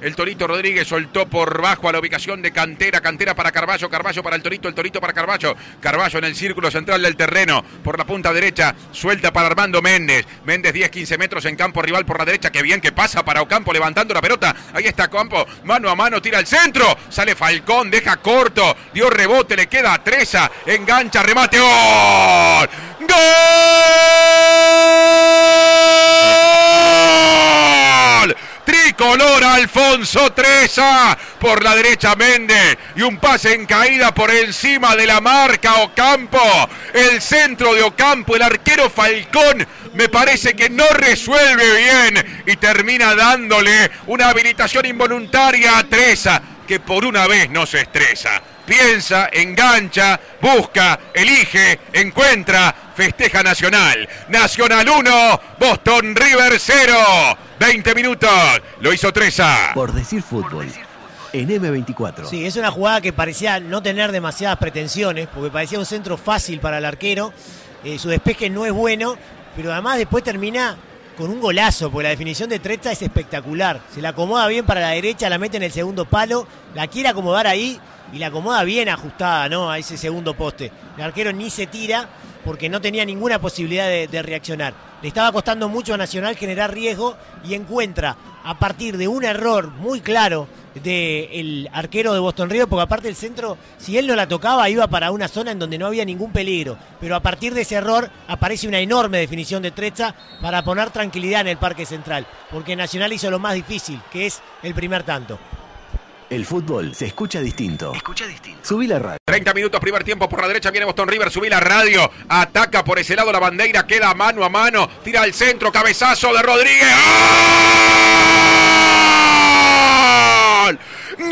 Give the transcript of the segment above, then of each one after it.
El Torito Rodríguez soltó por bajo a la ubicación de Cantera. Cantera para Carballo. Carballo para el Torito. El Torito para Carballo. Carballo en el círculo central del terreno. Por la punta derecha. Suelta para Armando Méndez. Méndez 10-15 metros en campo rival por la derecha. Qué bien que pasa para Ocampo levantando la pelota. Ahí está Ocampo. Mano a mano. Tira al centro. Sale Falcón. Deja corto. Dio rebote. Le queda a Treza. Engancha. Remate. ¡Gol! ¡Gol! Tricolor Alfonso Treza por la derecha Méndez y un pase en caída por encima de la marca Ocampo. El centro de Ocampo, el arquero Falcón, me parece que no resuelve bien y termina dándole una habilitación involuntaria a Treza, que por una vez no se estresa. Piensa, engancha, busca, elige, encuentra, festeja Nacional. Nacional 1, Boston River 0. 20 minutos, lo hizo Treza. Por decir fútbol. En M24. Sí, es una jugada que parecía no tener demasiadas pretensiones, porque parecía un centro fácil para el arquero. Eh, su despeje no es bueno, pero además después termina con un golazo, porque la definición de Treza es espectacular. Se la acomoda bien para la derecha, la mete en el segundo palo, la quiere acomodar ahí y la acomoda bien ajustada ¿no? a ese segundo poste. El arquero ni se tira porque no tenía ninguna posibilidad de, reaccionar. Le estaba costando mucho a Nacional generar riesgo y encuentra a partir de un error muy claro del arquero de Boston River, porque aparte el centro, si él no la tocaba, iba para una zona en donde no había ningún peligro. Pero a partir de ese error aparece una enorme definición de Trecha para poner tranquilidad en el Parque Central, porque Nacional hizo lo más difícil, que es el primer tanto. El fútbol se escucha distinto. Escucha distinto. Subí la radio. 30 minutos, primer tiempo por la derecha, viene Boston River, subí la radio, ataca por ese lado la bandera, queda mano a mano, tira al centro, cabezazo de Rodríguez. ¡Gol! ¡Gol!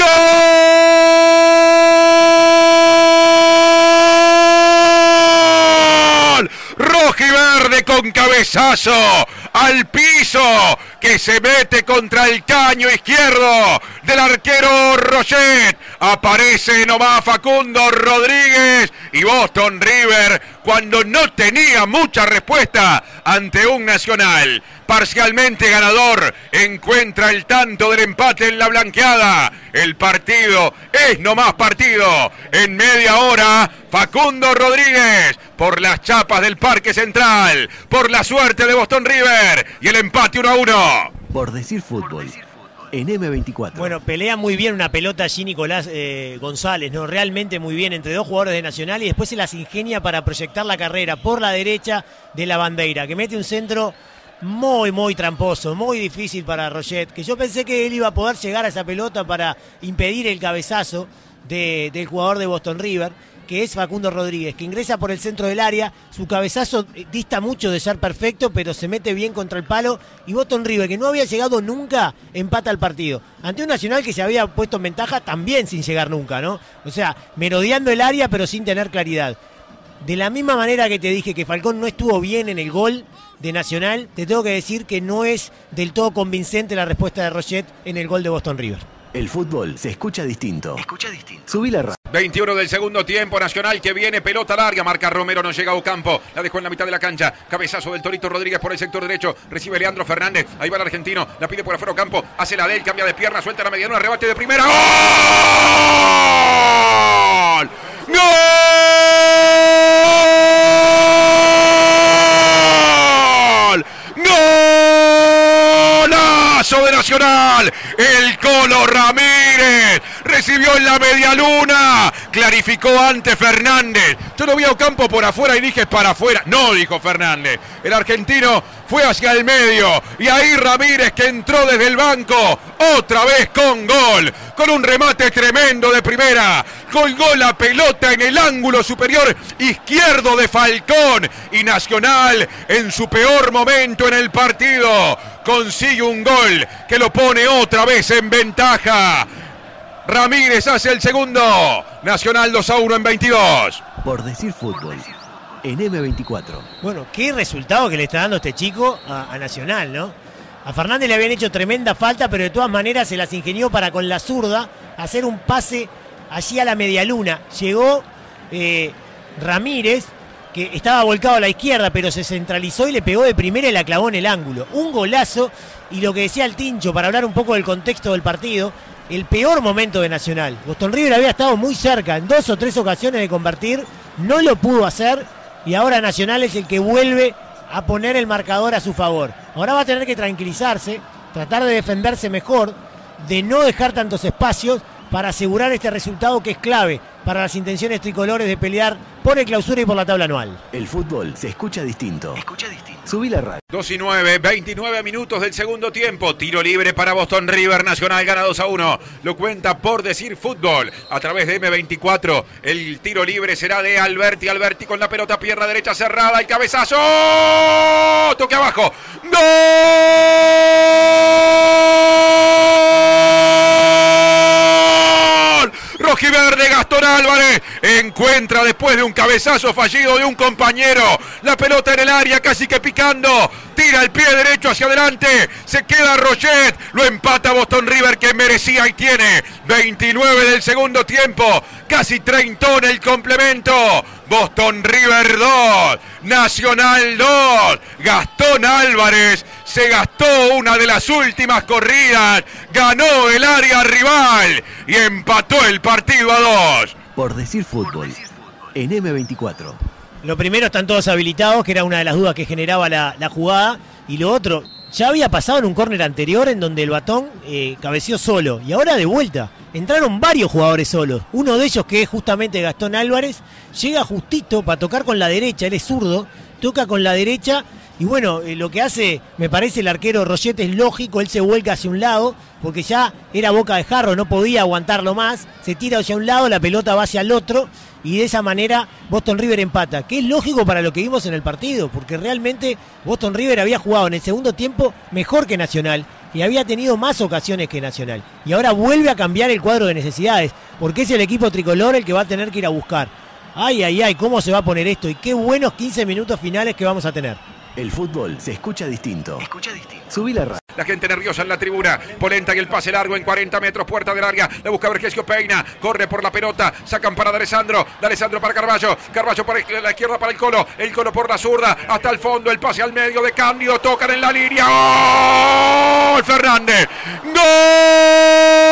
Rojiverde con cabezazo al piso que se mete contra el caño izquierdo del arquero Rochet. Aparece nomás Facundo Rodríguez y Boston River cuando no tenía mucha respuesta ante un nacional. Parcialmente ganador, encuentra el tanto del empate en la blanqueada. El partido es nomás partido. En media hora, Facundo Rodríguez por las chapas del Parque Central, por la suerte de Boston River y el empate 1 a 1. Por decir fútbol. En M24. Bueno, pelea muy bien una pelota allí Nicolás eh, González, ¿no? Realmente muy bien entre dos jugadores de Nacional y después se las ingenia para proyectar la carrera por la derecha de la bandera, que mete un centro muy, muy tramposo, muy difícil para Roget, que yo pensé que él iba a poder llegar a esa pelota para impedir el cabezazo de- del jugador de Boston River, que es Facundo Rodríguez, que ingresa por el centro del área, su cabezazo eh, dista mucho de ser perfecto, pero se mete bien contra el palo, y Boston River, que no había llegado nunca, empata el partido. Ante un Nacional que se había puesto en ventaja también sin llegar nunca, ¿no? O sea, merodeando el área, pero sin tener claridad. De la misma manera que te dije que Falcón no estuvo bien en el gol de Nacional, te tengo que decir que no es del todo convincente la respuesta de Rochet en el gol de Boston River. El fútbol se escucha distinto. Escucha distinto. Subí la radio. 21 del segundo tiempo, Nacional que viene, pelota larga, marca Romero, no llega a Ocampo, la dejó en la mitad de la cancha, cabezazo del Torito Rodríguez por el sector derecho, recibe Leandro Fernández, ahí va el argentino, la pide por afuera Ocampo, hace la de él, cambia de pierna, suelta la mediana, rebate de primera. ¡Gol! El Colo Ramírez recibió en la media luna, clarificó ante Fernández. Yo lo vi a Ocampo por afuera y dije "Es para afuera. No, dijo Fernández. El argentino fue hacia el medio y ahí Ramírez que entró desde el banco, otra vez con gol, con un remate tremendo de primera. Colgó la pelota en el ángulo superior izquierdo de Falcón y Nacional en su peor momento en el partido consigue un gol que lo pone otra vez en ventaja. Ramírez hace el segundo. Nacional 2 a 1 en 22. Por decir fútbol. En M24. Bueno, qué resultado que le está dando este chico a, a Nacional, ¿no? A Fernández le habían hecho tremenda falta, pero de todas maneras se las ingenió para con la zurda hacer un pase allí a la medialuna. Llegó eh, Ramírez, que estaba volcado a la izquierda, pero se centralizó y le pegó de primera y la clavó en el ángulo. Un golazo y lo que decía el Tincho, para hablar un poco del contexto del partido, el peor momento de Nacional. Boston River había estado muy cerca en dos o tres ocasiones de convertir, no lo pudo hacer y ahora Nacional es el que vuelve a poner el marcador a su favor. Ahora va a tener que tranquilizarse, tratar de defenderse mejor, de no dejar tantos espacios para asegurar este resultado que es clave para las intenciones tricolores de pelear por el clausura y por la tabla anual. El fútbol se escucha distinto. Escucha distinto. Subí la radio. 2 y 9, 29 minutos del segundo tiempo. Tiro libre para Boston River. Nacional gana 2 a 1. Lo cuenta por decir fútbol a través de M24. El tiro libre será de Alberti. Alberti con la pelota, pierna derecha cerrada. El cabezazo. Toque abajo. ¡Gol! Rojiverde Gastón Álvarez. Encuentra después de un cabezazo fallido de un compañero. La pelota en el área casi que picando. Tira el pie derecho hacia adelante. Se queda Rochet lo empata Boston River que merecía y tiene. 29 del segundo tiempo. Casi 30 en el complemento. Boston River 2 Nacional 2 Gastón Álvarez se gastó una de las últimas corridas, ganó el área rival y empató el partido a dos. Por decir fútbol. En M24. Lo primero están todos habilitados, que era una de las dudas que generaba la, la jugada. Y lo otro, ya había pasado en un córner anterior en donde el batón eh, cabeció solo. Y ahora de vuelta. Entraron varios jugadores solos. Uno de ellos, que es justamente Gastón Álvarez, llega justito para tocar con la derecha. Él es zurdo, toca con la derecha y bueno, eh, lo que hace, me parece, el arquero Rochette es lógico, él se vuelca hacia un lado, porque ya era boca de jarro, no podía aguantarlo más, se tira hacia un lado, la pelota va hacia el otro, y de esa manera Boston River empata, que es lógico para lo que vimos en el partido, porque realmente Boston River había jugado en el segundo tiempo mejor que Nacional, y había tenido más ocasiones que Nacional. Y ahora vuelve a cambiar el cuadro de necesidades, porque es el equipo tricolor el que va a tener que ir a buscar. Ay, ay, ay, cómo se va a poner esto, y qué buenos 15 minutos finales que vamos a tener. El fútbol se escucha distinto. Escucha distinto. Subí la radio. La gente nerviosa en la tribuna. Polenta y el pase largo en 40 metros, puerta del área. La busca Vergesio Peina. Corre por la pelota. Sacan para de Alessandro. De Alessandro para Carballo. Carballo para la izquierda para el Colo. El Colo por la zurda. Hasta el fondo. El pase al medio de Cándido. Tocan en la línea. ¡Gol! Fernández. ¡Gol!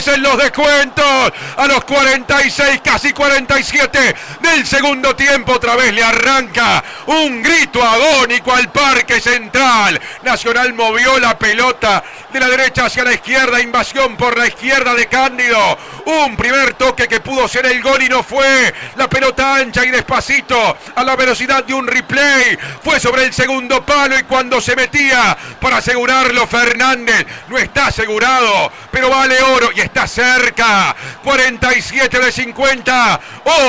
Fernández en los descuentos. A los 46, casi 47 del segundo tiempo. Otra vez le arranca un grito agónico al Parque Central. Nacional movió la pelota de la derecha hacia la izquierda. Invasión por la izquierda de Cándido. Un primer toque que pudo ser el gol y no fue. La pelota ancha y despacito a la velocidad de un replay. Fue sobre el segundo palo y cuando se metía para asegurarlo Fernández. No está asegurado, pero vale oro y está cerca. 47 de 50.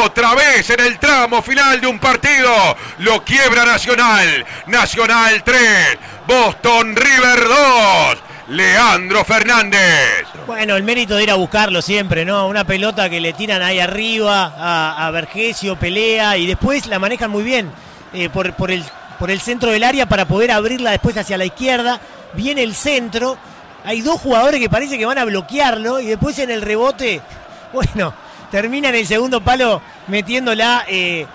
Otra vez en el tramo final de un partido. Lo quiebra Nacional. Nacional 3. Boston River 2. Leandro Fernández. Bueno, el mérito de ir a buscarlo siempre, ¿no? Una pelota que le tiran ahí arriba a, a Vergesio, pelea y después la manejan muy bien eh, por, por, el, por el centro del área para poder abrirla después hacia la izquierda. Viene el centro. Hay dos jugadores que parece que van a bloquearlo y después en el rebote, bueno, termina en el segundo palo metiéndola eh,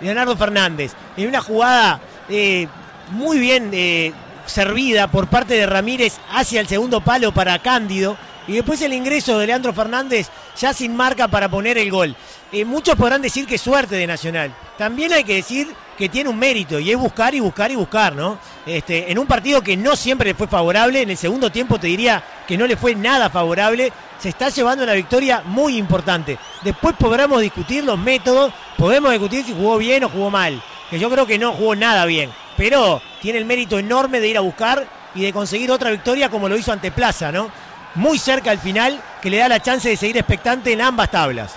Leonardo Fernández. En una jugada eh, muy bien eh, servida por parte de Ramírez hacia el segundo palo para Cándido. Y después el ingreso de Leandro Fernández ya sin marca para poner el gol. Muchos podrán decir que suerte de Nacional. También hay que decir que tiene un mérito y es buscar y buscar y buscar, ¿no? Este, en un partido que no siempre le fue favorable, en el segundo tiempo te diría que no le fue nada favorable, se está llevando una victoria muy importante. Después podremos discutir los métodos, podemos discutir si jugó bien o jugó mal, que yo creo que no jugó nada bien, pero tiene el mérito enorme de ir a buscar y de conseguir otra victoria como lo hizo ante Plaza, ¿no? Muy cerca al final, que le da la chance de seguir expectante en ambas tablas.